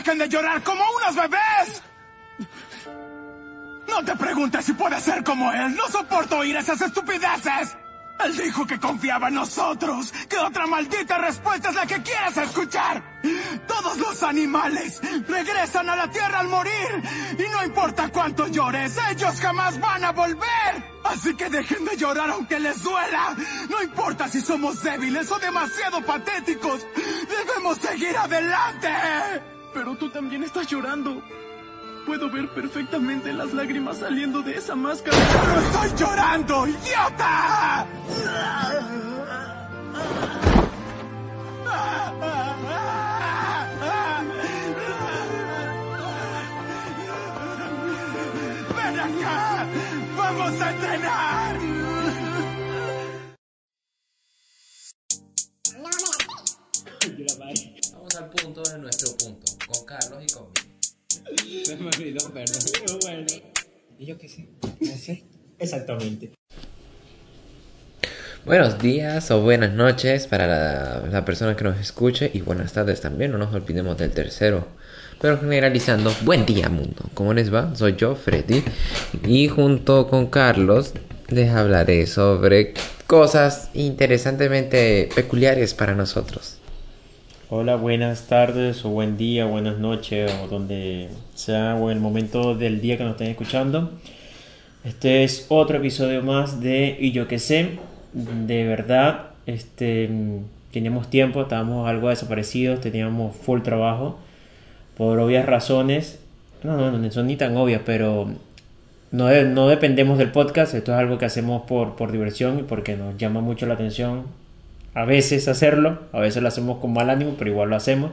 dejen de llorar como unos bebés. No te preguntes si puedes ser como él. No soporto oír esas estupideces. Él dijo que confiaba en nosotros, que otra maldita respuesta es la que quieres escuchar. Todos los animales regresan a la tierra al morir. Y no importa cuánto llores, ellos jamás van a volver. Así que dejen de llorar aunque les duela. No importa si somos débiles o demasiado patéticos. Debemos seguir adelante. Pero tú también estás llorando. Puedo ver perfectamente las lágrimas saliendo de esa máscara. ¡No estoy llorando, idiota! ¡Ven acá! ¡Vamos a entrenar! Al punto de nuestro punto, con Carlos y conmigo. Se me olvidó, perdón. Pero bueno. ¿Y yo qué sé? No sé. Exactamente. Buenos días o buenas noches para la, la persona que nos escuche y buenas tardes también, no nos olvidemos del tercero. Pero generalizando, buen día mundo. ¿Cómo les va? Soy yo, Freddy. Y junto con Carlos les hablaré sobre cosas interesantemente peculiares para nosotros. Hola, buenas tardes o buen día, buenas noches o donde sea o el momento del día que nos estén escuchando. Este es otro episodio más de Y yo que sé. De verdad, este teníamos tiempo, estábamos algo desaparecidos, teníamos full trabajo por obvias razones. No, no, no son ni tan obvias, pero no, no dependemos del podcast. Esto es algo que hacemos por, por diversión y porque nos llama mucho la atención a veces hacerlo, a veces lo hacemos con mal ánimo, pero igual lo hacemos.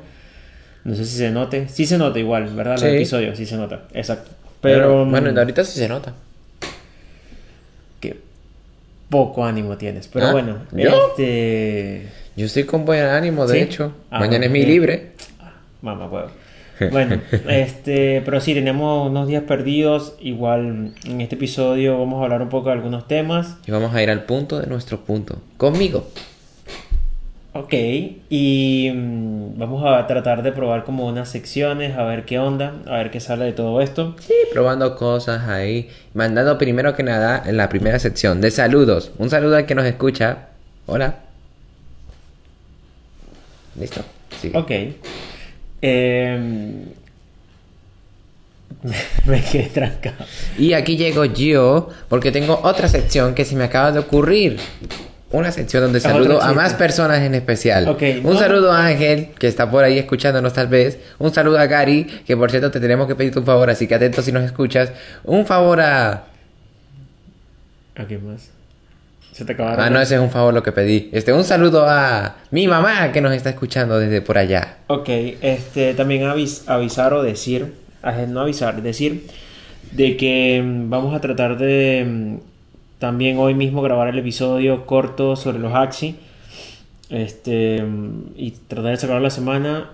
No sé si se note. Sí se nota igual, ¿verdad? Los Sí. episodios, sí se nota. Exacto. Pero, bueno, mm, ahorita sí se nota. que poco ánimo tienes. Pero ¿Ah? bueno, ¿Yo? este... Yo estoy con buen ánimo, de ¿Sí? hecho. Ah, Mañana es mi libre. Mamá huevo. Bueno, este, pero sí, tenemos unos días perdidos. Igual en este episodio vamos a hablar un poco de algunos temas. Y vamos a ir al punto de nuestro punto. Conmigo. Ok, y mm, vamos a tratar de probar como unas secciones, a ver qué onda, a ver qué sale de todo esto. Sí, probando cosas ahí. Mandando primero que nada en la primera sección de saludos. Un saludo al que nos escucha. Hola. Listo. Sigue. Ok. Em, me quedé trancado. Y aquí llego yo porque tengo otra sección que se me acaba de ocurrir. Una sección donde saludo a más personas en especial. Ok, Un no. saludo a Ángel, que está por ahí escuchándonos tal vez. Un saludo a Gary, que por cierto te tenemos que pedirte un favor, así que atento si nos escuchas. Un favor a... ¿A qué más? Se te acabaron. Ah, no, ese es un favor lo que pedí. Este, un saludo a mi mamá que nos está escuchando desde por allá. Ok, este, también avis- avisar o decir, no avisar, decir de que mm, vamos a tratar de mm, también hoy mismo grabar el episodio corto sobre los Axi este, y tratar de sacarlo la semana.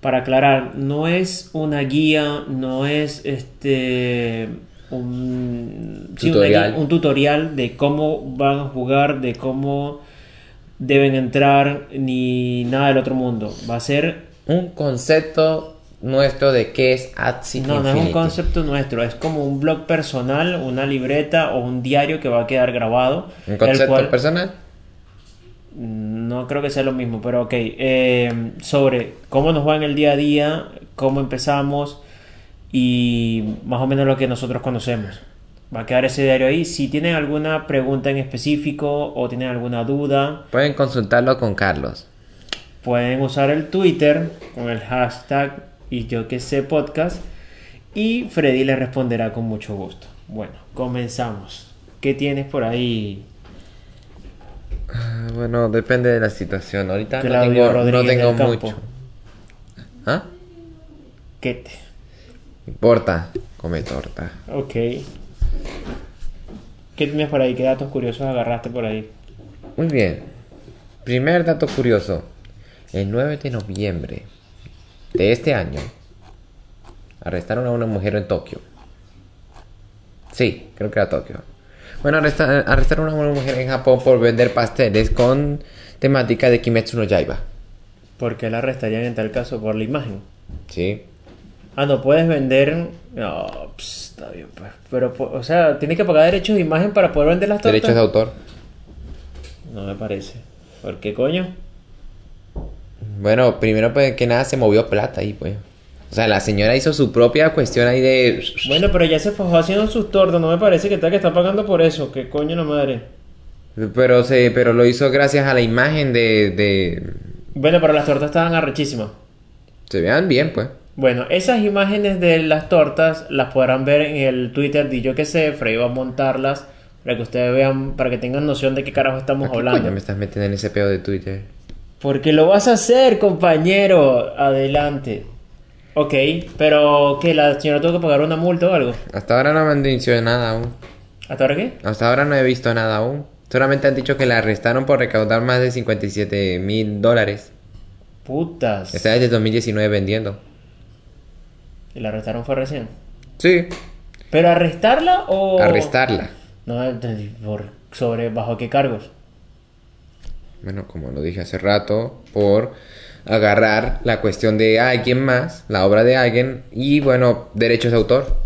Para aclarar, no es una guía, no es este un sí, Tutorial. un tutorial de cómo van a jugar, de cómo deben entrar, ni nada del otro mundo. Va a ser Un concepto nuestro de qué es Axie no, no es un concepto nuestro, es como un blog personal, una libreta o un diario que va a quedar grabado. Un el concepto cual- personal. No creo que sea lo mismo, pero ok. eh, sobre cómo nos va en el día a día, cómo empezamos y más o menos lo que nosotros conocemos. Va a quedar ese diario ahí. Si tienen alguna pregunta en específico o tienen alguna duda, Pueden consultarlo con Carlos. pueden usar el Twitter con el hashtag y yo que sé podcast y Freddy les responderá con mucho gusto. Bueno, comenzamos. ¿Qué tienes por ahí? Ah, Bueno, depende de la situación. Ahorita no tengo, no Rodríguez tengo del Campo. mucho. ¿Ah? ¿Qué te? No importa. Come torta. Ok. ¿Qué tienes por ahí? ¿Qué datos curiosos agarraste por ahí? Muy bien. Primer dato curioso. El 9 de noviembre de este año arrestaron a una mujer en Tokio. Sí, creo que era Tokio. Bueno, arresta- arrestaron a una mujer en Japón por vender pasteles con temática de Kimetsu no Yaiba. ¿Por qué la arrestarían en tal caso por la imagen? Sí. Ah, no puedes vender. No, ps, está bien, pues. Pero, o sea, tienes que pagar derechos de imagen para poder vender las tortas. Derechos de autor. No me parece. ¿Por qué coño? Bueno, primero pues que nada se movió plata ahí, pues. O sea, la señora hizo su propia cuestión ahí de... Bueno, pero ya se fajó haciendo sus tortas. No me parece que está que está pagando por eso. ¿Qué coño la madre? Pero se, pero lo hizo gracias a la imagen de, de... Bueno, pero las tortas estaban arrechísimas. Se vean bien, pues. Bueno, esas imágenes de las tortas las podrán ver en el Twitter de yo que sé. Frey va a montarlas para que ustedes vean, para que tengan noción de qué carajo estamos ¿Qué hablando. coño me estás metiendo en ese pedo de Twitter? Porque lo vas a hacer, compañero. Adelante. Ok, pero ¿qué? ¿La señora tuvo que pagar una multa o algo? Hasta ahora no me han dicho nada aún. ¿Hasta ahora qué? Hasta ahora no he visto nada aún. Solamente han dicho que la arrestaron por recaudar más de 57 mil dólares. Putas. Está desde 2019 vendiendo. ¿Y la arrestaron fue recién? Sí, ¿Pero arrestarla o...? arrestarla. No, por, ¿sobre bajo qué cargos? Bueno, como lo dije hace rato, por agarrar la cuestión de alguien más, la obra de alguien, y bueno, derechos de autor.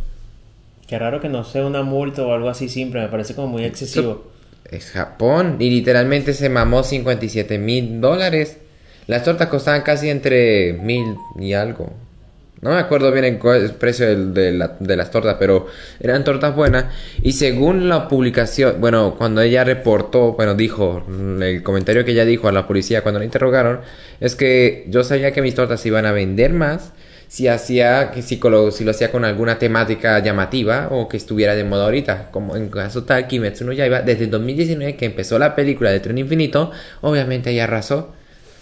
Qué raro que no sea una multa o algo así simple, me parece como muy excesivo. Es Japón, y literalmente se mamó 57 mil dólares. Las tortas costaban casi entre mil y algo. No me acuerdo bien el, precio de, la- de las tortas, pero eran tortas buenas. Y según la publicación, bueno, cuando ella reportó, bueno, dijo, mm, el comentario que ella dijo a la policía cuando la interrogaron, es que yo sabía que mis tortas iban a vender más si hacía, si, si lo hacía con alguna temática llamativa o que estuviera de moda ahorita. Como en caso tal, Kimetsu no Yaiba, desde el 2019 que empezó la película de Tren Infinito, obviamente ella arrasó.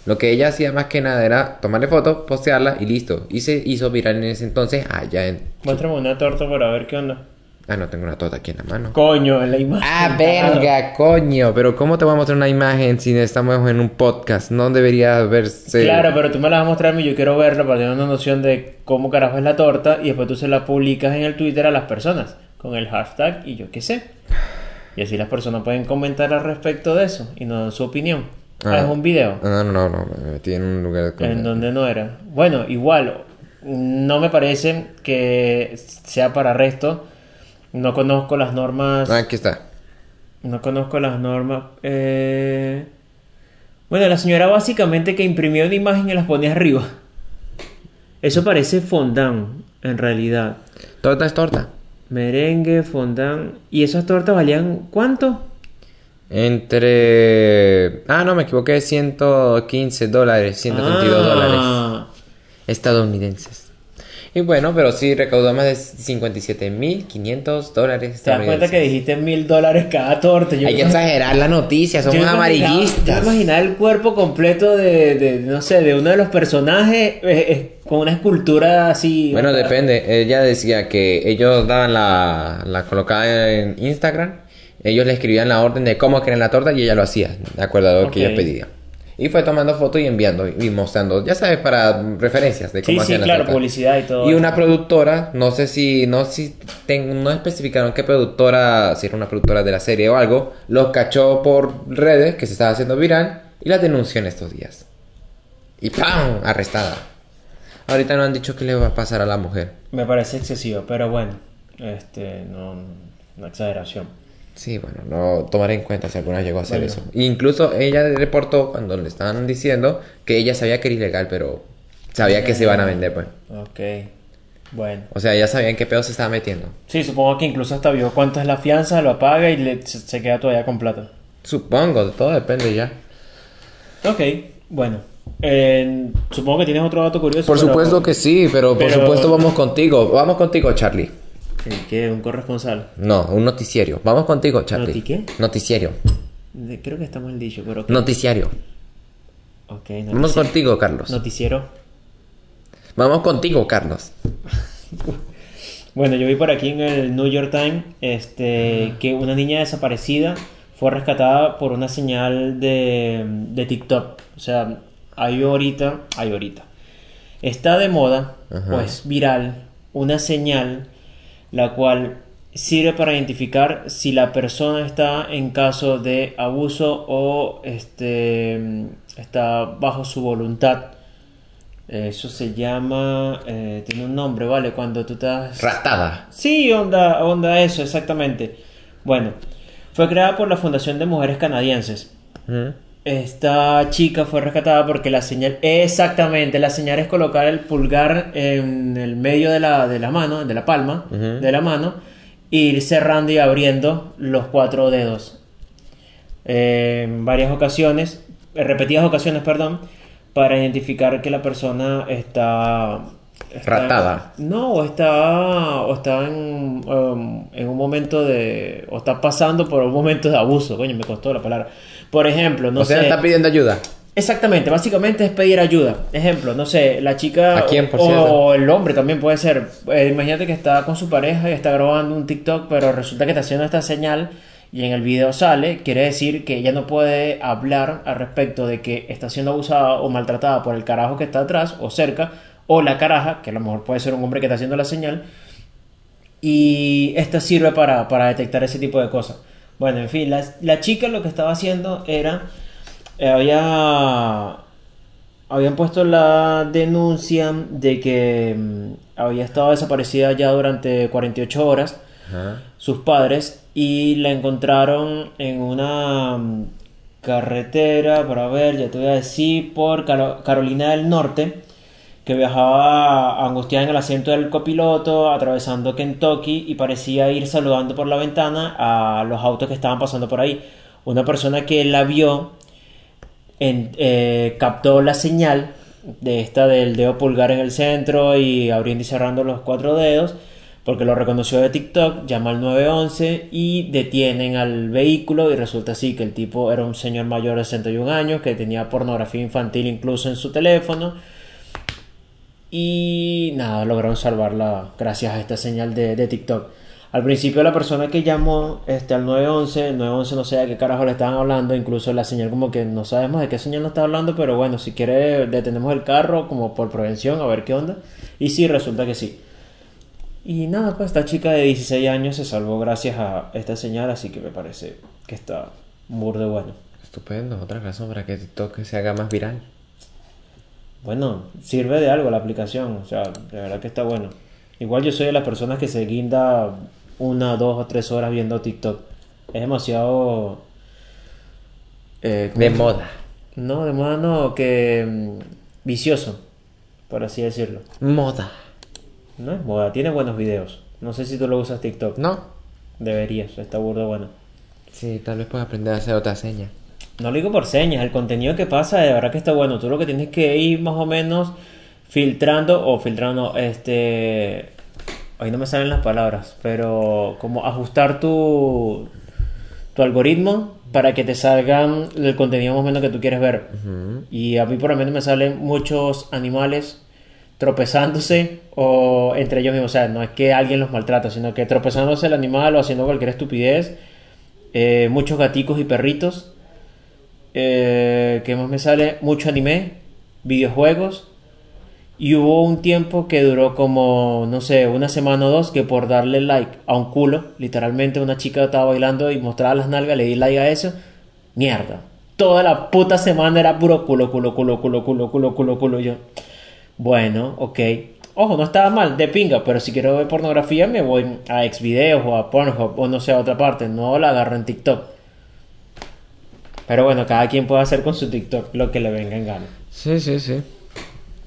Lo que ella hacía más que nada era tomarle fotos, postearla y listo. Y se hizo viral en ese entonces allá en... Muéstrame una torta para ver qué onda. Ah, no, tengo una torta aquí en la mano. Coño, en la imagen. Ah, verga, coño. Pero ¿cómo te voy a mostrar una imagen si estamos en un podcast? No debería verse... Claro, pero tú me la vas a mostrar y yo quiero verla para tener una noción de cómo carajo es la torta y después tú se la publicas en el Twitter a las personas con el hashtag y yo qué sé. Y así las personas pueden comentar al respecto de eso y nos dan su opinión. Ah, Ah. es un video No, no, no, no, me metí en un lugar... con- en donde no era. Bueno, igual, no me parece que sea para arresto. No conozco las normas. Ah, aquí está. No conozco las normas. Eh... Bueno, la señora básicamente que imprimió una imagen y las ponía arriba. Eso parece fondant, en realidad. Torta es torta. Merengue, fondant. ¿Y esas tortas valían cuánto? Entre... Ah, no, me equivoqué. 115 dólares, 132 Ah, dólares estadounidenses. Y bueno, pero sí recaudó más de 57.500 dólares Te das cuenta que dijiste mil dólares cada torta. Yo Hay que exagerar la noticia, somos Yo amarillistas. me imaginaba el cuerpo completo de, de, no sé, de uno de los personajes eh, eh, con una escultura así. Bueno, depende. Ella decía que ellos daban la, la colocada en Instagram. Ellos le escribían la orden de cómo querían la torta y ella lo hacía, de acuerdo a lo que Ok. ella pedía. Y fue tomando fotos y enviando y mostrando, ya sabes, para referencias de Sí, cómo sí, hacían la claro, torta. publicidad y todo. Y una productora, no sé si, no si ten- no especificaron qué productora, si era una productora de la serie o algo, los cachó por redes que se estaba haciendo viral y la denunció en estos días. Y ¡pam! Arrestada. Ahorita no han dicho qué le va a pasar a la mujer. Me parece excesivo, pero bueno, este, no, una exageración. Sí, bueno, no tomaré en cuenta si alguna llegó a hacer Bueno. eso. Incluso ella reportó cuando le estaban diciendo que ella sabía que era ilegal, pero sabía que se iban a vender, pues. Ok, bueno. O sea, ella sabía en qué pedo se estaba metiendo. Sí, supongo que incluso hasta vio cuánto es la fianza, lo paga y le- se, queda todavía con plata. Supongo, todo depende ya. Ok, bueno. Eh, supongo que tienes otro dato curioso. Por pero- supuesto que sí, pero por supuesto vamos contigo. Vamos contigo, Charlie. ¿El qué? ¿Un corresponsal? No, un noticiario. Vamos contigo, Charlie. ¿Noti qué? Noticiario. De- creo que está mal dicho, pero... ok. Noticiario. Ok, Vamos notici- contigo, Carlos. Noticiero. Vamos contigo, Carlos. Bueno, yo vi por aquí en el New York Times este, que una niña desaparecida fue rescatada por una señal de, de TikTok. O sea, hay ahorita, hay ahorita. Está de moda, Ajá. pues viral, una señal la cual sirve para identificar si la persona está en caso de abuso o este, está bajo su voluntad Eso se llama. eh, tiene un nombre, ¿vale? Cuando tú estás. Ratada. Sí, onda, onda eso, exactamente. Bueno, fue creada por la Fundación de Mujeres Canadienses. Esta chica fue rescatada porque la señal, exactamente, la señal es colocar el pulgar en el medio de la, de la mano, de la palma de la mano, e ir cerrando y abriendo los cuatro dedos. Eh, en varias ocasiones, repetidas ocasiones, perdón, para identificar que la persona está... está- Ratada. No, o está, o está en, um, en un momento de... o está pasando por un momento de abuso. Coño, me costó la palabra. Por ejemplo, no o sea, sé... está pidiendo ayuda. Exactamente, básicamente es pedir ayuda. Ejemplo, no sé, la chica ¿A quién, por o, o el hombre también puede ser. Eh, imagínate que está con su pareja y está grabando un TikTok, pero resulta que está haciendo esta señal y en el video sale, quiere decir que ella no puede hablar al respecto de que está siendo abusada o maltratada por el carajo que está atrás o cerca, o la caraja, que a lo mejor puede ser un hombre que está haciendo la señal, y esta sirve para, para detectar ese tipo de cosas. Bueno, en fin, la, la chica lo que estaba haciendo era, eh, había, habían puesto la denuncia de que mm, había estado desaparecida ya durante 48 horas Ajá. sus padres y la encontraron en una mm, carretera, para ver, ya te voy a decir, por Caro- Carolina del Norte, que viajaba angustiada en el asiento del copiloto, atravesando Kentucky y parecía ir saludando por la ventana a los autos que estaban pasando por ahí. Una persona que la vio eh, captó la señal de esta del dedo pulgar en el centro y abriendo y cerrando los cuatro dedos porque lo reconoció de TikTok, llama al 911 y detienen al vehículo y resulta así que el tipo era un señor mayor de 61 años que tenía pornografía infantil incluso en su teléfono y nada, lograron salvarla gracias a esta señal de, TikTok. Al principio la persona que llamó este, al 911, el 911 no sé de qué carajo le estaban hablando, incluso la señal como que no sabemos de qué señal nos está hablando, pero bueno, si quiere detenemos el carro como por prevención, a ver qué onda. Y sí, resulta que sí. Y nada, pues esta chica de 16 años se salvó gracias a esta señal, así que me parece que está muy bueno. Estupendo. Otra razón para que TikTok se haga más viral. Bueno, sirve de algo la aplicación, o sea, de verdad que está bueno. Igual yo soy de las personas que se guinda una, dos o tres horas viendo TikTok. Es demasiado... eh, ¿cómo De moda. No, de moda no, que mm, vicioso, por así decirlo. Moda. No es moda, tiene buenos videos. No sé si tú lo usas TikTok. No. Deberías, está burdo bueno. Sí, tal vez pueda aprender a hacer otra seña. No lo digo por señas, el contenido que pasa de verdad que está bueno. Tú lo que tienes que ir más o menos filtrando o filtrando, este... Ahí no me salen las palabras, pero como ajustar tu, tu algoritmo para que te salgan el contenido más o menos que tú quieres ver. Y a mí por lo menos me salen muchos animales tropezándose o entre ellos mismos. O sea, no es que alguien los maltrata, sino que tropezándose el animal o haciendo cualquier estupidez. Eh, muchos gaticos y perritos. Eh, ¿Qué más me sale? Mucho anime, videojuegos. Y hubo un tiempo que duró como, no sé, una semana o dos, que por darle like a un culo, literalmente una chica estaba bailando y mostraba las nalgas, le di like a eso. Mierda. Toda la puta semana era puro culo, culo, culo, culo, culo, culo, culo, culo. Yo, bueno, ok. Ojo, no estaba mal, de pinga, pero si quiero ver pornografía me voy a Xvideos o a Pornhub o no sé, a otra parte. No la agarro en TikTok. Pero bueno, cada quien puede hacer con su TikTok lo que le venga en gana. Sí, sí, sí.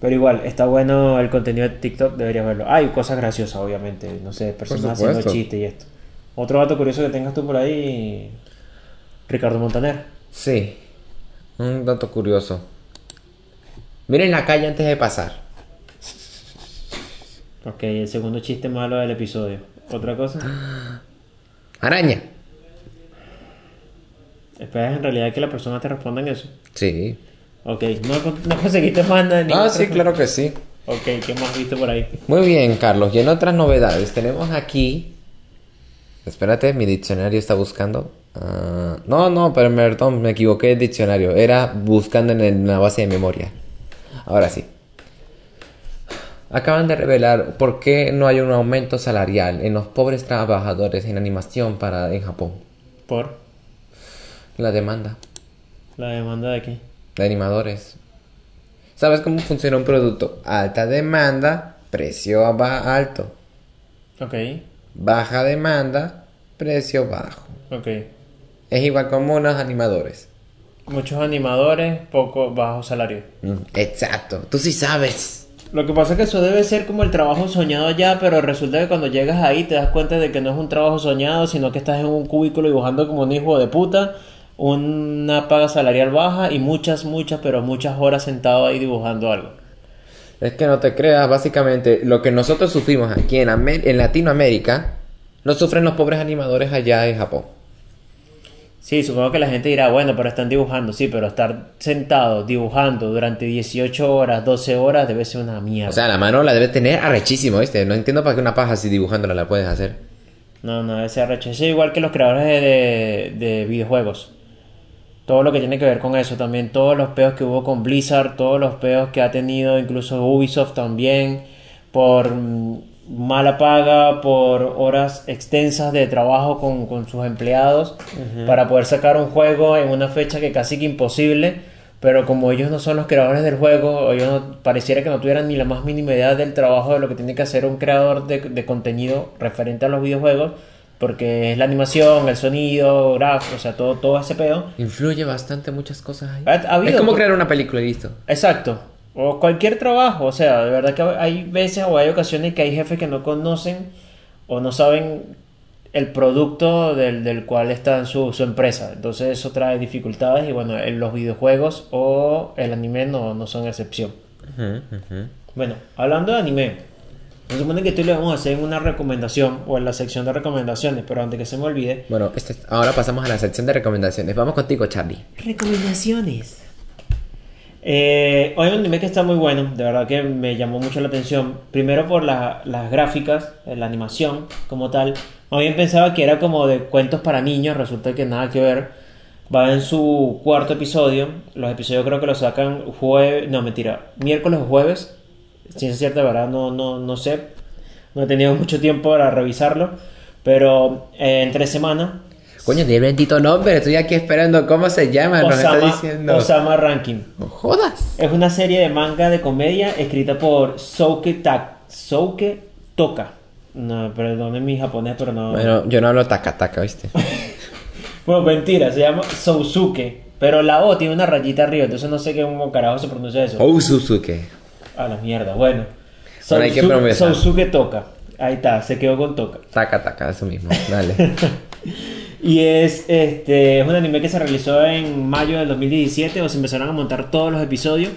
Pero igual, está bueno el contenido de TikTok, deberías verlo. Hay cosas graciosas, obviamente. No sé, personas haciendo chistes y esto. Otro dato curioso que tengas tú por ahí, Ricardo Montaner. Sí. Un dato curioso. Miren la calle antes de pasar. Ok, el segundo chiste malo del episodio. ¿Otra cosa? Araña. Esperas en realidad que la persona te responda en eso. Sí. Ok, no, no conseguiste más nada. Ah, sí, claro que sí. Ok, ¿qué más has visto por ahí? Muy bien, Carlos. Y en otras novedades, tenemos aquí. Espérate, mi diccionario está buscando. Ah, no, no, pero perdón, me equivoqué de diccionario. Era buscando en el- la base de memoria. Ahora sí. Acaban de revelar por qué no hay un aumento salarial en los pobres trabajadores en animación para en Japón. Por La demanda la demanda de aquí. de animadores. ¿Sabes cómo funciona un producto? Alta demanda, precio alto. Ok, Baja demanda, precio bajo. ok. Es igual como unos animadores. Muchos animadores, poco bajo salario. Mm, Exacto, tú sí sabes. Lo que pasa es que eso debe ser como el trabajo soñado allá, pero resulta que cuando llegas ahí te das cuenta de que no es un trabajo soñado, sino que estás en un cubículo dibujando como un hijo de puta, una paga salarial baja y muchas, muchas, pero muchas horas sentado ahí dibujando algo. Es que no te creas, básicamente lo que nosotros sufrimos aquí en, Amer- en Latinoamérica, lo sufren los pobres animadores allá en Japón. Sí, supongo que la gente dirá, bueno, pero están dibujando, sí, pero estar sentado dibujando durante 18 horas, 12 horas debe ser una mierda. O sea, la mano la debe tener arrechísimo, ¿viste? No entiendo para qué una paja así dibujándola la puedes hacer. No, no, ese arrecho. Es igual que los creadores de, de- de videojuegos. Todo lo que tiene que ver con eso también. Todos los peos que hubo con Blizzard, todos los peos que ha tenido incluso Ubisoft también. Por mm, mala paga, por horas extensas de trabajo con, con sus empleados. Para poder sacar un juego en una fecha que casi que imposible. Pero como ellos no son los creadores del juego, ellos no- pareciera que no tuvieran ni la más mínima idea del trabajo de lo que tiene que hacer un creador de, de contenido referente a los videojuegos, porque es la animación, el sonido, gráfico, o sea, todo, todo ese pedo. Influye bastante muchas cosas ahí. Ha- ha habido- es como crear una película y listo. Exacto. O cualquier trabajo, o sea, de verdad que hay veces o hay ocasiones que hay jefes que no conocen o no saben el producto del, del cual está en su, su empresa. Entonces eso trae dificultades y bueno, en los videojuegos o el anime no, no son excepción. Bueno, hablando de anime, se supone que tú le vamos a hacer una recomendación o en la sección de recomendaciones, pero antes que se me olvide. Bueno, este- ahora pasamos a la sección de recomendaciones. Vamos contigo, Charlie. Recomendaciones. Eh, hoy un anime que está muy bueno, de verdad que me llamó mucho la atención. Primero por la- las gráficas, eh, la animación como tal. Más bien pensaba que era como de cuentos para niños, resulta que nada que ver. Va en su cuarto episodio. Los episodios creo que los sacan jueves, no mentira, miércoles o jueves. Si es cierto, de verdad no, no, no sé. No he tenido mucho tiempo para revisarlo. Pero eh, en tres semanas Coño, tiene bendito nombre. Estoy aquí esperando cómo se llama. Nos está Osama, diciendo. Osama Ranking. No jodas. Es una serie de manga de comedia escrita por Souke, Ta- Souke Toka. No, perdone mi japonés, pero no. Bueno, Bueno, yo no hablo taca taca, ¿viste? mentira, se llama Sousuke. Pero la O tiene una rayita arriba, entonces no sé qué cómo carajo se pronuncia eso. Suzuki. A la mierda, bueno. Hay que. Sousuke Toka. Ahí está, se quedó con Toka. Taca taca, eso mismo. Dale. Y es este es un anime que se realizó en mayo del 2017, o se empezaron a montar todos los episodios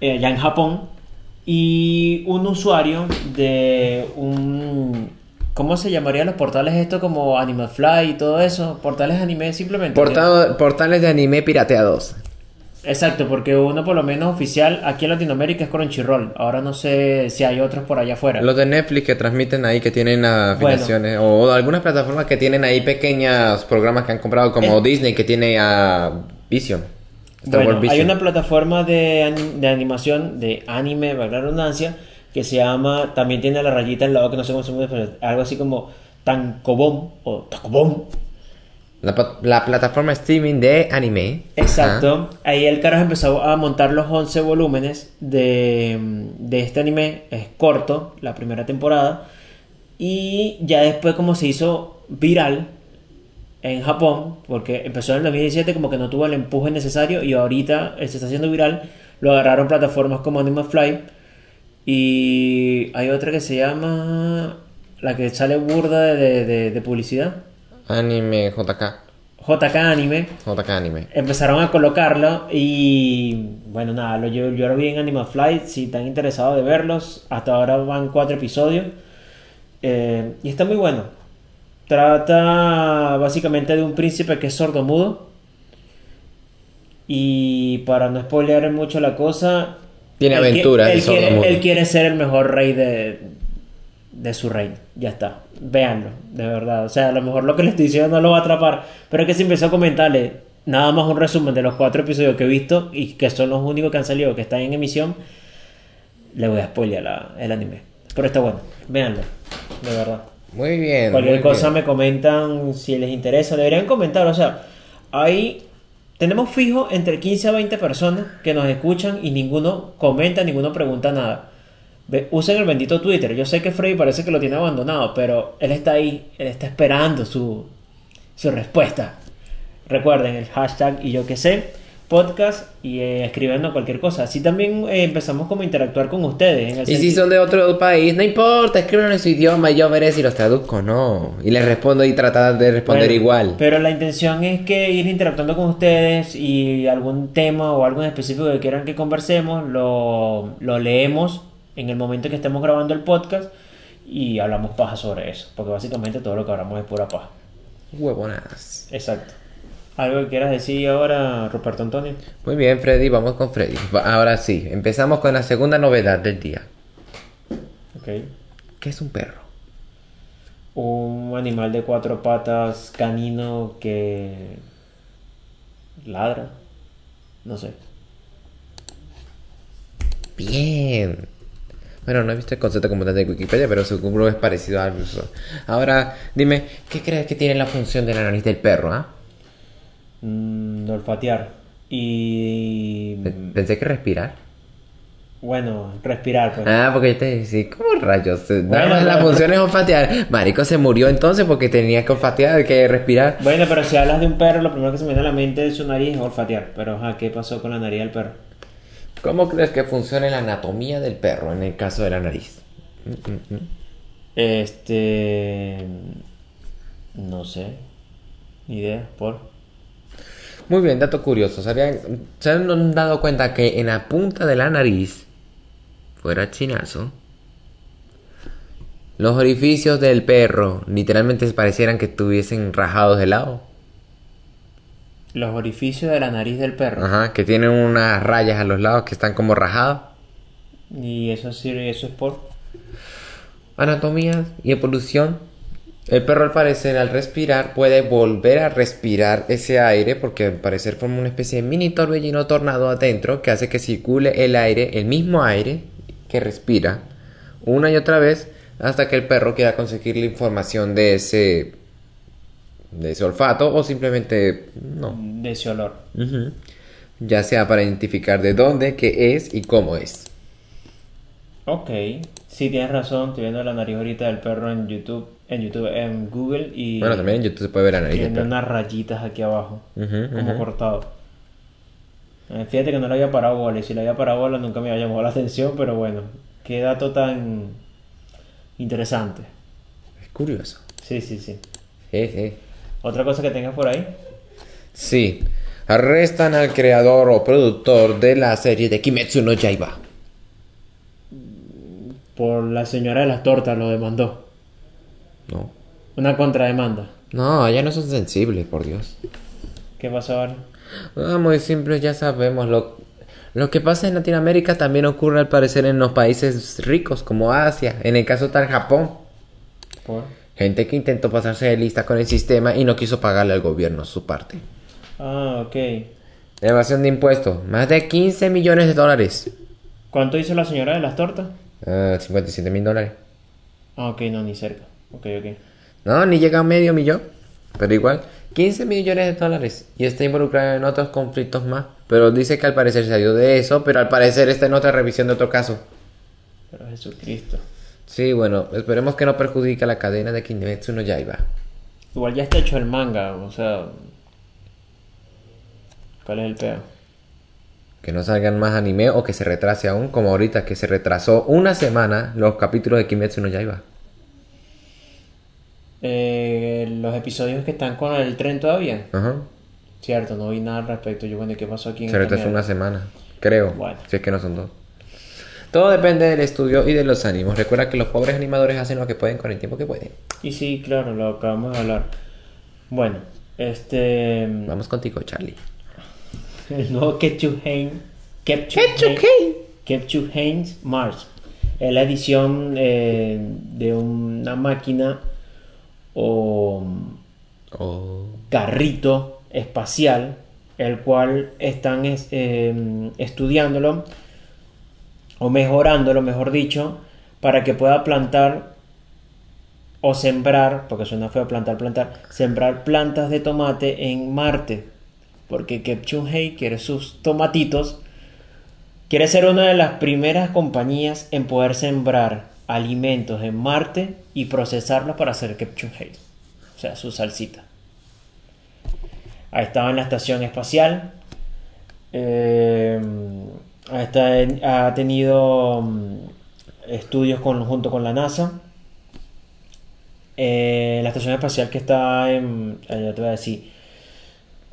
eh, ya en Japón. Y un usuario de un. ¿Cómo se llamarían los portales esto? Como Animal Fly y todo eso. Portales de anime simplemente. Portado- portales de anime pirateados. Exacto, porque uno por lo menos oficial aquí en Latinoamérica es Crunchyroll. Ahora no sé si hay otros por allá afuera. Los de Netflix que transmiten ahí, que tienen afiliaciones, o algunas plataformas que tienen ahí pequeños programas que han comprado, como. Disney, que tiene a Vision. Star Bueno, hay una plataforma de, de animación, de anime, valga la redundancia, que se llama, también tiene la rayita al lado que no sé cómo se llama, algo así como Tankobon o Takobon. La, plataforma streaming de anime. Exacto. Ahí el carajo empezó a montar los 11 volúmenes de, de este anime. Es corto, la primera temporada. Y ya después como se hizo viral en Japón, porque empezó en el 2017 como que no tuvo el empuje necesario y ahorita se está haciendo viral, lo agarraron plataformas como Animal Fly. Y hay otra que se llama... La que sale burda de, de- de publicidad. Anime JK. JK Anime JK Anime. empezaron a colocarlo y bueno nada lo, yo, yo lo vi en Animal Flight si están interesados de verlos hasta ahora van cuatro episodios Eh, y está muy bueno trata básicamente de un príncipe que es sordomudo y para no spoilear mucho la cosa Tiene él aventuras, él, sordomudo. él quiere ser el mejor rey de, de su reino. Ya está. Véanlo, de verdad. O sea, a lo mejor lo que le estoy diciendo no lo va a atrapar. Pero es que se empezó a comentarle nada más un resumen de los cuatro episodios que he visto y que son los únicos que han salido que están en emisión. Le voy a spoilear la- el anime. Pero está bueno. Véanlo, de verdad. Muy bien. Cualquier muy cosa bien. me comentan si les interesa. Deberían comentar, o sea, hay tenemos fijo entre 15 a 20 personas que nos escuchan y ninguno comenta, ninguno pregunta nada. Usen el bendito Twitter. Yo sé que Freddy parece que lo tiene abandonado, pero él está ahí, él está esperando su, su respuesta. Recuerden el hashtag y yo que sé, podcast y eh, escribiendo cualquier cosa. Así también eh, empezamos como a interactuar con ustedes. en el Y si son de otro país, no importa, escriban en su idioma y yo veré si los traduzco no. Y les respondo y tratar de responder Bueno, igual. Pero la intención es que ir interactuando con ustedes y algún tema o algo en específico que quieran que conversemos, lo, lo leemos en el momento que estemos grabando el podcast y hablamos paja sobre eso. Porque básicamente todo lo que hablamos es pura paja. Huevonadas. Exacto. ¿Algo que quieras decir ahora, Ruperto Antonio? Muy bien, Freddy, vamos con Freddy. Ahora sí, empezamos con la segunda novedad del día. Ok. ¿Qué es un perro? Un animal de cuatro patas canino que ladra. No sé. Bien. Bueno, no he visto el concepto como tal de Wikipedia, pero seguro es parecido a eso. Ahora, dime, ¿qué crees que tiene la función de la nariz del perro, ah? Mm, olfatear. Y... Pe- Pensé que respirar. Bueno, respirar, pues. Ah, porque yo te decía, ¿cómo rayos? Nada Bueno, más la función es olfatear. Marico se murió entonces porque tenía que olfatear, que respirar. Bueno, pero si hablas de un perro, lo primero que se me viene a la mente es su nariz es olfatear. Pero, ajá, ¿qué pasó con la nariz del perro? ¿Cómo crees que funciona la anatomía del perro en el caso de la nariz? Este... No sé. Ni idea, por... Muy bien, dato curioso. ¿Sabían- ¿Se han dado cuenta que en la punta de la nariz, fuera chinazo, los orificios del perro literalmente parecieran que estuviesen rajados de lado? Los orificios de la nariz del perro. Ajá, que tienen unas rayas a los lados que están como rajadas. Y eso sirve, eso es por... Anatomía y evolución. El perro al parecer al respirar puede volver a respirar ese aire porque al parecer forma una especie de mini torbellino tornado adentro que hace que circule el aire, el mismo aire que respira, una y otra vez hasta que el perro quiera conseguir la información de ese de ese olfato o simplemente no. De ese olor. Ya sea para identificar de dónde, qué es y cómo es. Ok. Sí, tienes razón. Estoy viendo la nariz ahorita del perro en YouTube. En YouTube, en Google. Y Bueno, también en YouTube se puede ver la nariz tiene unas rayitas aquí abajo. Como cortado. Eh, Fíjate que no le había parado bola. Y si le había parado bola nunca me había llamado la atención. Pero bueno. Qué dato tan interesante. Es curioso. Sí, sí, sí. Sí, sí. Otra cosa que tengas por ahí. Sí, arrestan al creador o productor de la serie de Kimetsu no Yaiba. Por la señora de las tortas lo demandó. No. Una contrademanda. No, ya no son sensibles, por Dios. ¿Qué pasó ahora? Ah, muy simple, ya sabemos. Lo, lo que pasa en Latinoamérica también ocurre al parecer en los países ricos como Asia. En el caso tal Japón. Por... Gente que intentó pasarse de lista con el sistema y no quiso pagarle al gobierno su parte. Ah, ok. Evasión de impuestos. Más de 15 millones de dólares. ¿Cuánto hizo la señora de las tortas? Ah, 57 mil dólares. Ah, ok, no, ni cerca. Ok, ok. No, ni llega a medio millón. Pero igual, 15 millones de dólares. Y está involucrado en otros conflictos más. Pero dice que al parecer salió de eso, pero al parecer está en otra revisión de otro caso. Pero Jesucristo. Sí, bueno, esperemos que no perjudique a la cadena de Kimetsu no Yaiba. Igual ya está hecho el manga, o sea... ¿Cuál es el peor? Que no salgan más anime o que se retrase aún, como ahorita que se retrasó una semana los capítulos de Kimetsu no Yaiba. Eh, los episodios que están con el tren todavía. Ajá. Cierto, no vi nada al respecto. Yo, bueno, ¿y ¿qué pasó aquí en Se retrasó una semana, creo. Bueno. Si es que no son dos. Todo depende del estudio y de los ánimos. Recuerda que los pobres animadores hacen lo que pueden con el tiempo que pueden. Y sí, claro, lo acabamos de hablar. Bueno, este... Vamos contigo, Charlie. El nuevo Ketchup Haynes... Ketchup Ketchup Haynes Mars. Es la edición eh, de una máquina o Oh. carrito espacial, el cual están es- eh, estudiándolo o mejorándolo, mejor dicho, para que pueda plantar o sembrar, porque suena feo plantar, plantar, sembrar plantas de tomate en Marte. porque Kepchunhei quiere sus tomatitos. Quiere ser una de las primeras compañías en poder sembrar alimentos en Marte y procesarlos para hacer Kepchunhei, o sea, su salsita. Ha estado en la estación espacial. eh, ha, tenido mm, estudios con- junto con la NASA. Eh, la estación espacial que está en. Ya te voy a decir.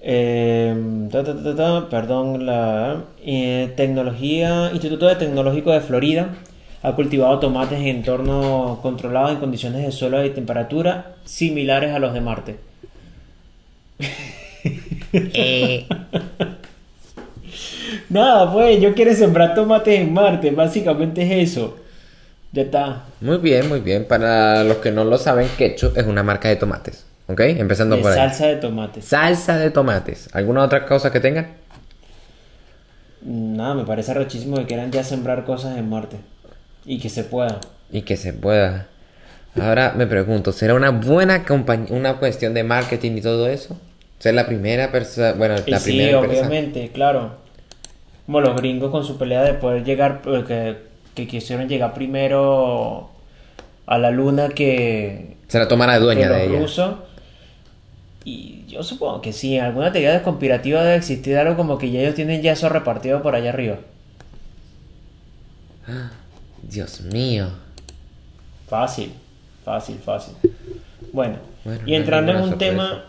Eh, ta, ta, ta, ta, perdón, la eh, tecnología, Instituto de Tecnológico de Florida ha cultivado tomates en entornos controlados en condiciones de suelo y temperatura similares a los de Marte. Eh, Nada, pues, yo quiero sembrar tomates en Marte, básicamente es eso. Ya está. muy bien, muy bien. Para los que no lo saben, ketchup es una marca de tomates. ¿Ok? Empezando De por ahí. salsa de tomates. Salsa de tomates. ¿Alguna otra cosa que tengan? Nada, me parece rechísimo que quieran ya sembrar cosas en Marte. Y que se pueda. Y que se pueda. Ahora me pregunto, ¿será una buena compañía, una cuestión de marketing y todo eso? ¿Ser la primera persona, bueno, Y la sí, primera empresa? obviamente, claro. Como los gringos con su pelea de poder llegar, eh, que, que quisieron llegar primero a la luna que, Se la tomará que dueña de ella. rusos. Y yo supongo que sí, en alguna teoría de conspirativa debe existir algo como que ya ellos tienen ya eso repartido por allá arriba. Dios mío. Fácil, fácil, fácil. Bueno, Bueno, no y entrando en un sorpresa. tema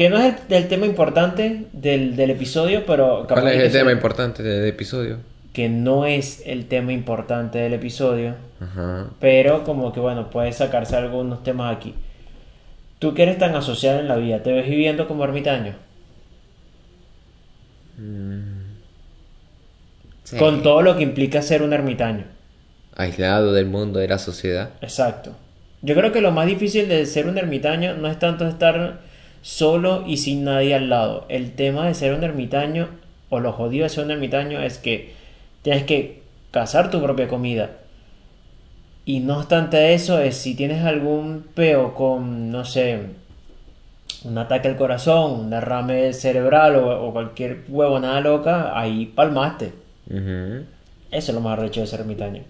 que no es el, el tema importante del, del episodio, pero capaz ¿Cuál es el tema sea- importante del episodio? que no es el tema importante del episodio, Ajá. pero como que bueno, puede sacarse algunos temas aquí. Tú que eres tan asociado en la vida, ¿te ves viviendo como ermitaño? Sí. Con todo lo que implica ser un ermitaño. Aislado del mundo, de la sociedad. Exacto. Yo creo que lo más difícil de ser un ermitaño no es tanto estar solo y sin nadie al lado. El tema de ser un ermitaño, o lo jodido de ser un ermitaño, es que tienes que cazar tu propia comida. Y no obstante eso, es si tienes algún peo con, no sé, un ataque al corazón, un derrame cerebral o, o cualquier huevonada loca, ahí palmaste. Eso es lo más recho de ser ermitaño.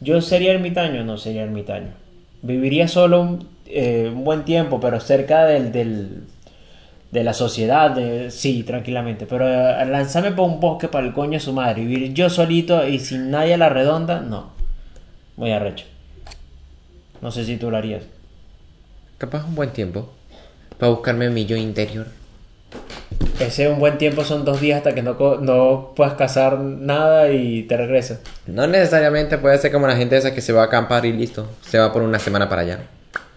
¿Yo sería ermitaño? No sería ermitaño. Viviría solo un, eh, un buen tiempo, pero cerca del, del- de la sociedad, de- sí, tranquilamente. Pero eh, lanzarme por un bosque para el coño de su madre, vivir yo solito y sin nadie a la redonda, no. Muy arrecho. No sé si tú lo harías. Capaz un buen tiempo. Para buscarme mi yo interior. Ese un buen tiempo son dos días hasta que no, no puedas cazar nada y te regresas. No necesariamente puede ser como la gente esa que se va a acampar y listo. Se va por una semana para allá.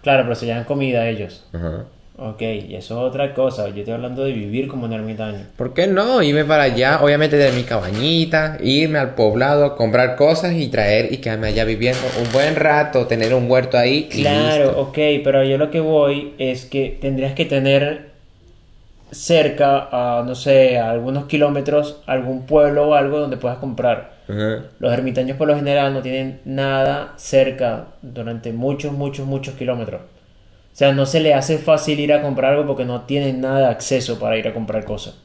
Claro, pero se llevan comida ellos. Ajá. Ok, y eso es otra cosa. Yo estoy hablando de vivir como un ermitaño. ¿Por qué no? Irme para allá, obviamente de mi cabañita, irme al poblado, comprar cosas y traer y quedarme allá viviendo un buen rato, tener un huerto ahí. y Claro, listo. ok, pero yo lo que voy es que tendrías que tener cerca, a, no sé, a algunos kilómetros, algún pueblo o algo donde puedas comprar. Ajá. Los ermitaños por lo general no tienen nada cerca durante muchos, muchos, muchos kilómetros. O sea, no se le hace fácil ir a comprar algo porque no tienen nada de acceso para ir a comprar cosas.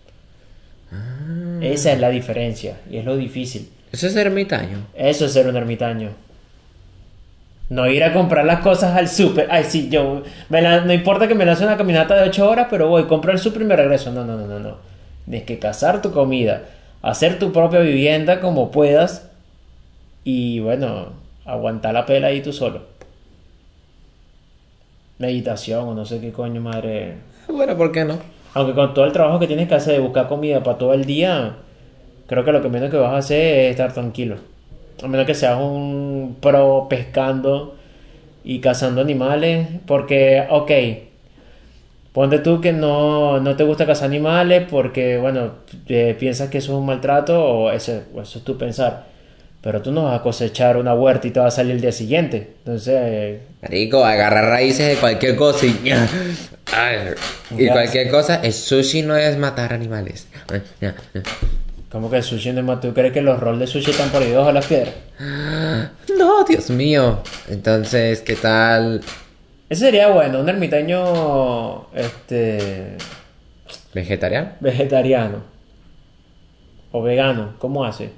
Esa es la diferencia y es lo difícil. Eso es ermitaño. Eso es ser un ermitaño. No ir a comprar las cosas al súper. Ay, sí, yo. me la- no importa que me lance una caminata de 8 horas, pero voy, compro el súper y me regreso. No, no, no, no, no. Tienes que cazar tu comida, hacer tu propia vivienda como puedas y, bueno, aguantar la pela ahí tú solo. Meditación o no sé qué coño madre. Bueno, ¿por qué no? Aunque con todo el trabajo que tienes que hacer de buscar comida para todo el día, creo que lo que menos que vas a hacer es estar tranquilo. A menos que seas un pro pescando y cazando animales. Porque, ok, ponte tú que no, no te gusta cazar animales porque, bueno, eh, piensas que eso es un maltrato o eso, o eso es tu pensar. Pero tú no vas a cosechar una huerta y te va a salir el día siguiente. Entonces, eh, Marico, agarrar raíces de cualquier cosa y... Cualquier cosa, el sushi no es matar animales. como que el sushi no es más. ¿Tú crees que los rolls de sushi están por debajo de las piedras? No, Dios mío. Entonces, ¿qué tal? Ese sería bueno, un ermitaño, este, ¿Vegetariano? vegetariano o vegano, ¿cómo hace?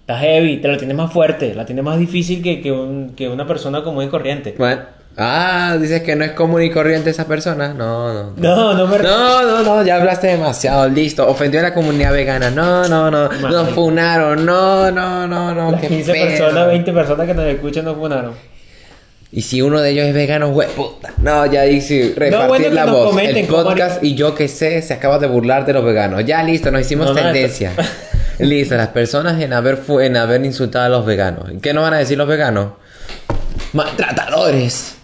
Está heavy, te la tiene más fuerte, la tiene más difícil que, que, un- que una persona común y corriente. Bueno. Ah, dices que no es común y corriente esa persona. No, no. No, no me No, no, no, ya hablaste demasiado, listo. Ofendió a la comunidad vegana. No, no, no. Nos funaron. No, no, no, no. Las qué 15 pedo. personas, 20 personas que nos escuchan nos funaron. Y si uno de ellos es vegano, güey, puta. No, ya dice repartir bueno la voz. comenten El podcast y yo que sé se acaba de burlar de los veganos. Ya listo, nos hicimos No, no, tendencia. listo, las personas en haber fu- en haber insultado a los veganos. ¿Qué nos van a decir los veganos? Maltratadores.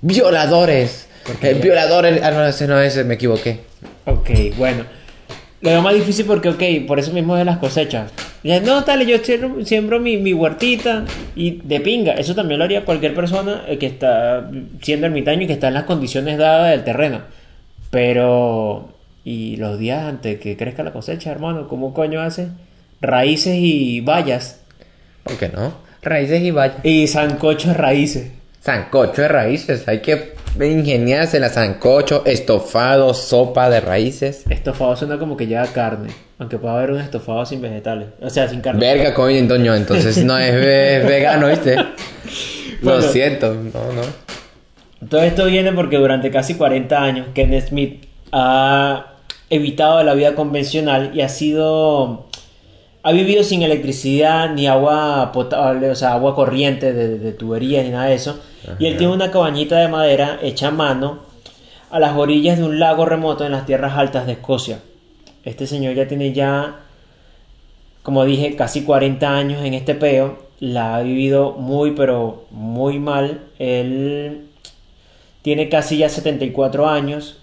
Violadores. El violador, el- ah, no, ese no ese, me equivoqué. Ok, bueno. Lo veo más difícil porque, ok, por eso mismo de las cosechas. Ya, no, tal, yo siembro, siembro mi, mi huertita y de pinga. Eso también lo haría cualquier persona eh, que está siendo ermitaño y que está en las condiciones dadas del terreno. Pero, y los días antes que crezca la cosecha, hermano, ¿cómo coño hace? Raíces y vallas. ¿Por qué no? Raíces y vallas. Y sancocho de raíces. Sancocho de raíces. Hay que ingeniarse la sancocho, estofado, sopa de raíces. Estofado suena como que lleva carne. Aunque puede haber un estofado sin vegetales. O sea, sin carne. Verga, coño, Antonio, entonces no es ve- vegano, ¿viste? Bueno. Lo siento, no, no. Todo esto viene porque durante casi 40 años Kenneth Smith ha evitado la vida convencional y ha sido ha vivido sin electricidad ni agua potable, o sea, agua corriente de, de tubería ni nada de eso. Y él tiene una cabañita de madera hecha a mano a las orillas de un lago remoto en las tierras altas de Escocia. Este señor ya tiene ya, como dije, casi 40 años en este peo. La ha vivido muy, pero muy mal. Él tiene casi ya 74 años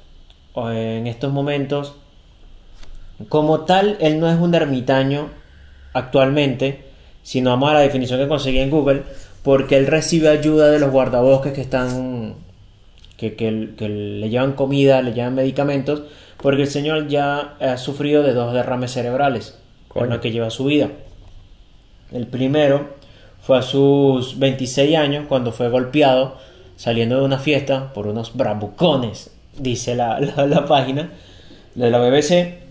o en estos momentos. Como tal, él no es un ermitaño actualmente, sino vamos a la definición que conseguí en Google, porque él recibe ayuda de los guardabosques que están que, que- que le llevan comida, le llevan medicamentos, porque el señor ya ha sufrido de dos derrames cerebrales con lo que lleva su vida. El primero fue a sus 26 años cuando fue golpeado saliendo de una fiesta por unos bravucones, dice la, la- la página de la BBC.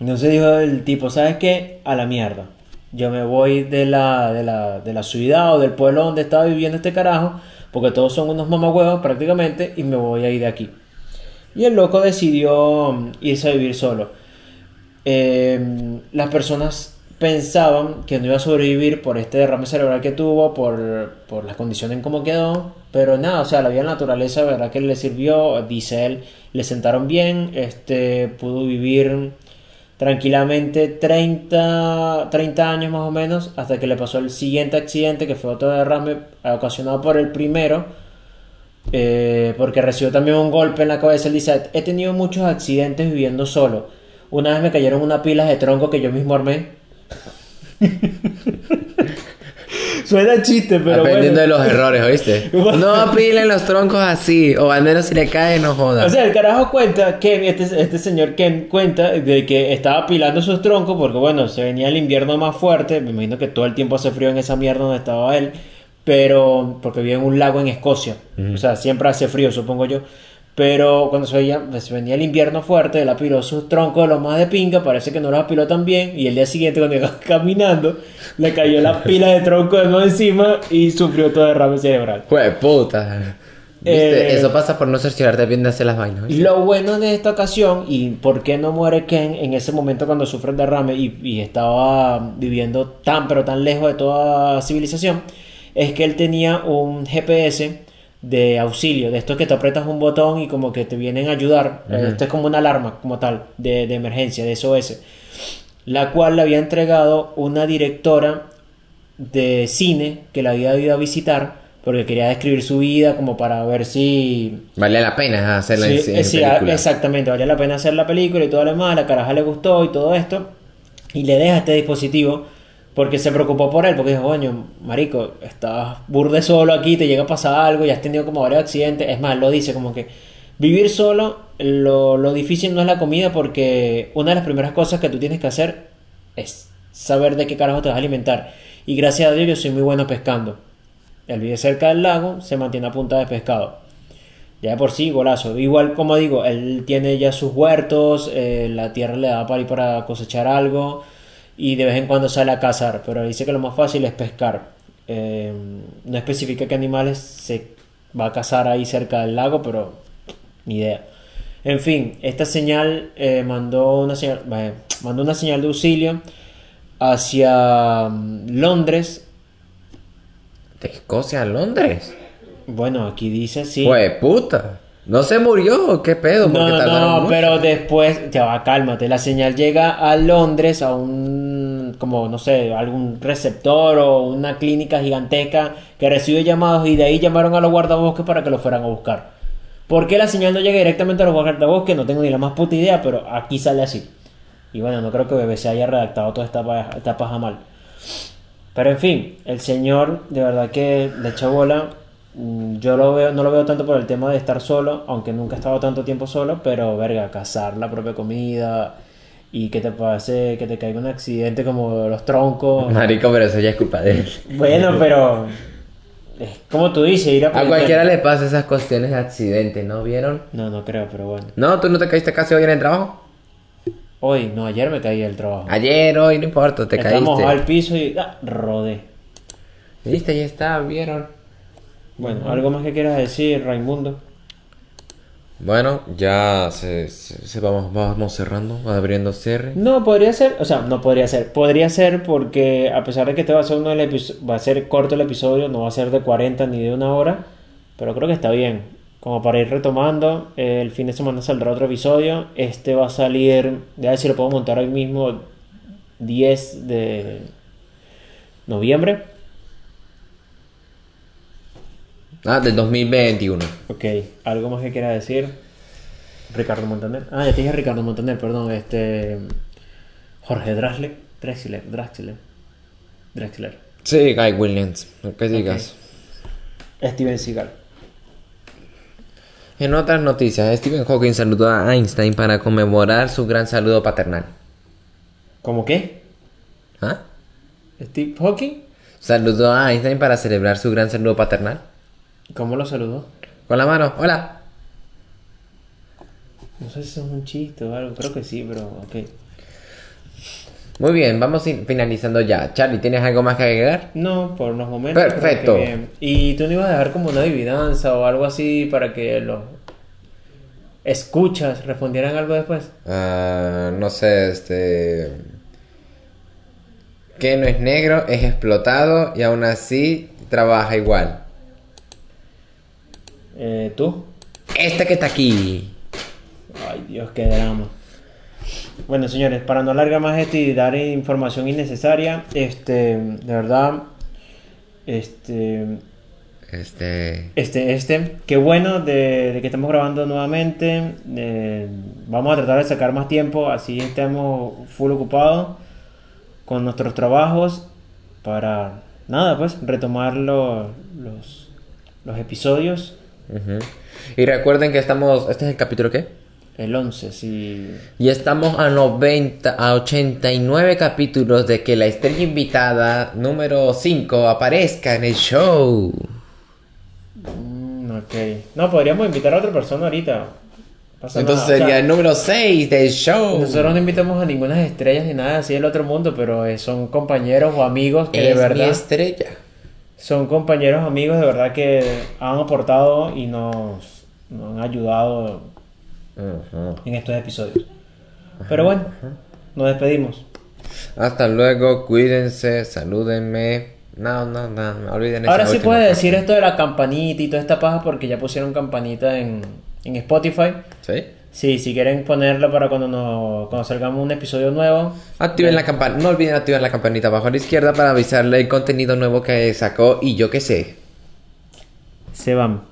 Entonces dijo el tipo, ¿sabes qué? A la mierda. Yo me voy de la, de la, de la ciudad o del pueblo donde estaba viviendo este carajo, porque todos son unos mamahuevos prácticamente, y me voy a ir de aquí. Y el loco decidió mm, irse a vivir solo. Eh, las personas pensaban que no iba a sobrevivir por este derrame cerebral que tuvo, por, por las condiciones en cómo quedó, pero nada, o sea, la vida en la naturaleza, verdad que le sirvió, dice él, le sentaron bien, este, pudo vivir tranquilamente 30, 30 años más o menos, hasta que le pasó el siguiente accidente, que fue otro derrame ocasionado por el primero, eh, porque recibió también un golpe en la cabeza. Él dice, he tenido muchos accidentes viviendo solo. Una vez me cayeron unas pilas de tronco que yo mismo armé. Suena chiste, pero Aprendiendo de los errores, ¿oíste? No apilen los troncos así, o al menos si le cae, no joda. O sea, el carajo cuenta, Ken, este, este señor Ken cuenta de que estaba apilando sus troncos porque, bueno, se venía el invierno más fuerte. Me imagino que todo el tiempo hace frío en esa mierda donde estaba él. Pero, porque vive en un lago en Escocia. O sea, siempre hace frío, supongo yo. Pero cuando se, veía, pues, venía el invierno fuerte, él apiló sus troncos de los más de pinga. Parece que no los apiló tan bien. Y el día siguiente, cuando iba caminando, le cayó la pila de tronco de nuevo encima y sufrió todo derrame cerebral. Pues puta. ¿Viste? Eh, Eso pasa por no cerciorarte bien de hacer las vainas. ¿oíste? Lo bueno de esta ocasión y por qué no muere Ken en ese momento cuando sufre el derrame y, y estaba viviendo tan pero tan lejos de toda civilización es que él tenía un GPS de auxilio, de estos que te apretas un botón y como que te vienen a ayudar. Esto es como una alarma como tal de, de emergencia, de SOS, la cual le había entregado una directora de cine que la había ido a visitar porque quería describir su vida como para ver si Vale la pena hacerla en, Sí, en eh, sí, película. exactamente, valía la pena hacer la película y todo lo demás, la caraja le gustó y todo esto, y le deja este dispositivo porque se preocupó por él, porque dijo, coño, marico, estás burde solo aquí, te llega a pasar algo, ya has tenido como varios accidentes, es más, lo dice como que vivir solo, lo, lo difícil no es la comida, porque una de las primeras cosas que tú tienes que hacer es saber de qué carajo te vas a alimentar, y gracias a Dios yo soy muy bueno pescando. Él vive cerca del lago, se mantiene a punta de pescado. Ya de por sí, golazo. Igual, como digo, él tiene ya sus huertos, eh, la tierra le da para ir para cosechar algo y de vez en cuando sale a cazar, pero dice que lo más fácil es pescar. Eh, no especifica qué animales se va a cazar ahí cerca del lago, pero ni idea. En fin, esta señal eh, mandó, una señal eh, mandó una señal de auxilio hacia mm, Londres. ¿De Escocia a Londres? Bueno, aquí dice sí. Fue puta. ¿No se murió? ¿Qué pedo? Porque No, no, mucho. pero después, ya va, cálmate. La señal llega a Londres, a un, como no sé, algún receptor o una clínica gigantesca que recibe llamados y de ahí llamaron a los guardabosques para que lo fueran a buscar. ¿Por qué la señal no llega directamente a los guardabosques? No tengo ni la más puta idea, pero aquí sale así. Y bueno, no creo que BBC haya redactado toda esta paja mal. Pero en fin, el señor de verdad que le echa bola. Mm, Yo lo veo, no lo veo tanto por el tema de estar solo, aunque nunca he estado tanto tiempo solo, pero verga, cazar la propia comida y que te pase, que te caiga un accidente como los troncos. Marico, pero eso ya es culpa de él. Bueno, pero es como tú dices, ir a A cualquiera le pasa esas cuestiones de accidente, ¿no vieron? No, no creo, pero bueno. No, tú no te caíste casi hoy en el trabajo. Hoy, no, ayer me caí del trabajo. Ayer, hoy, no importa, te Estamos caíste. al piso y ah, rodé. Viste, ya está, vieron. Bueno, ¿algo más que quieras decir, Raimundo? Bueno, ya se, se- se vamos, vamos cerrando, abriendo cierre. No, podría ser, o sea, no podría ser, podría ser porque a pesar de que este va a ser uno del va a ser corto el episodio, no va a ser de 40 ni de una hora, pero creo que está bien. Como para ir retomando, eh, el fin de semana saldrá otro episodio. Este va a salir, ya ver si lo puedo montar hoy mismo, 10 de noviembre. Ah, del 2021. Ok, ¿algo más que quiera decir? Ricardo Montaner. Ah, ya te dije Ricardo Montaner, perdón. Este. Jorge Drexler. Drexler, Drexler. Drexler. Sí, Guy Williams, que digas. Steven Seagal. En otras noticias, Stephen Hawking saludó a Einstein para conmemorar su gran saludo paternal. ¿Cómo qué? ¿Ah? ¿Steve Hawking? Saludó a Einstein para celebrar su gran saludo paternal. ¿Cómo lo saludó? Con la mano, hola. No sé si es un chiste o algo. Creo que sí, pero ok. Muy bien, vamos in- finalizando ya. Charlie, ¿tienes algo más que agregar? No, por unos momentos. que Perfecto. ¿Y tú no ibas a dejar como una adivinanza o algo así para que los escuchas respondieran algo después? Ah, no sé, este... Que no es negro, es explotado y aún así trabaja igual. Eh, ¿Tú? Este que está aquí. Ay, Dios, qué drama. Bueno, señores, para no alargar más esto y dar información innecesaria, este, de verdad, este, Este... este, este, qué bueno de, de que estamos grabando nuevamente. vamos a tratar de sacar más tiempo, así estemos full ocupados con nuestros trabajos para, nada, pues, retomar lo- los, los episodios. Y recuerden que estamos... ¿Este es el capítulo qué? El 11, si... Y estamos a 90, a 89 capítulos de que la estrella invitada número 5 aparezca en el show. Mm, ok. No, podríamos invitar a otra persona ahorita. Pasa Entonces nada. O sería sea, el número 6 del show. Nosotros no invitamos a ninguna estrellas ni nada así del otro mundo, pero eh, son compañeros o amigos que de es mi verdad estrella. Son compañeros amigos de verdad que han aportado y nos, nos han ayudado en estos episodios. Pero bueno, nos despedimos. Hasta luego, cuídense, salúdenme. No, no, no, no olviden Ahora sí puedes decir esto de la campanita y toda esta paja porque ya pusieron campanita en, en Spotify. ¿Sí? Sí, si quieren ponerla para cuando nos cuando salgamos un episodio nuevo. Activen la campana, no olviden activar la campanita abajo a la izquierda para avisarle el contenido nuevo que sacó y yo qué sé. Se van.